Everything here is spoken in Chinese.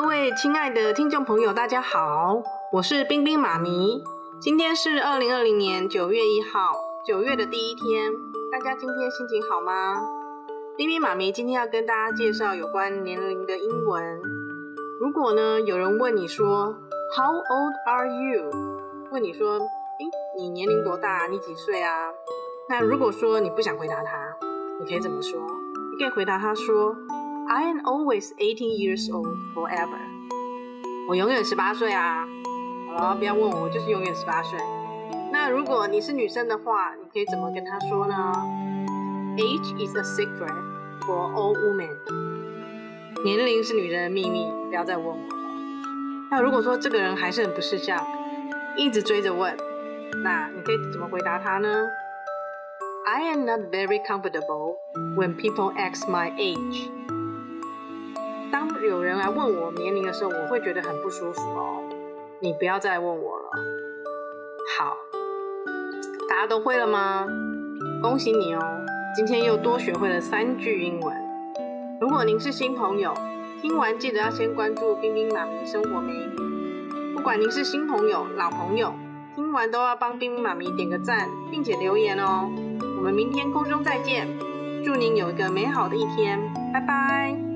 各位亲爱的听众朋友，大家好，我是冰冰妈咪。今天是二零二零年九月一号，九月的第一天，大家今天心情好吗？冰冰妈咪今天要跟大家介绍有关年龄的英文。如果呢有人问你说 How old are you？问你说，诶，你年龄多大？你几岁啊？那如果说你不想回答他，你可以怎么说？你可以回答他说。I am always eighteen years old forever。我永远十八岁啊！好了，不要问我，我就是永远十八岁。那如果你是女生的话，你可以怎么跟她说呢？Age is a secret for all women。年龄是女人的秘密，不要再问我了。那如果说这个人还是很不识相，一直追着问，那你可以怎么回答他呢？I am not very comfortable when people ask my age。当有人来问我年龄的时候，我会觉得很不舒服哦。你不要再问我了。好，大家都会了吗？恭喜你哦，今天又多学会了三句英文。如果您是新朋友，听完记得要先关注冰冰妈咪生活美语。不管您是新朋友、老朋友，听完都要帮冰冰妈咪点个赞，并且留言哦。我们明天空中再见，祝您有一个美好的一天，拜拜。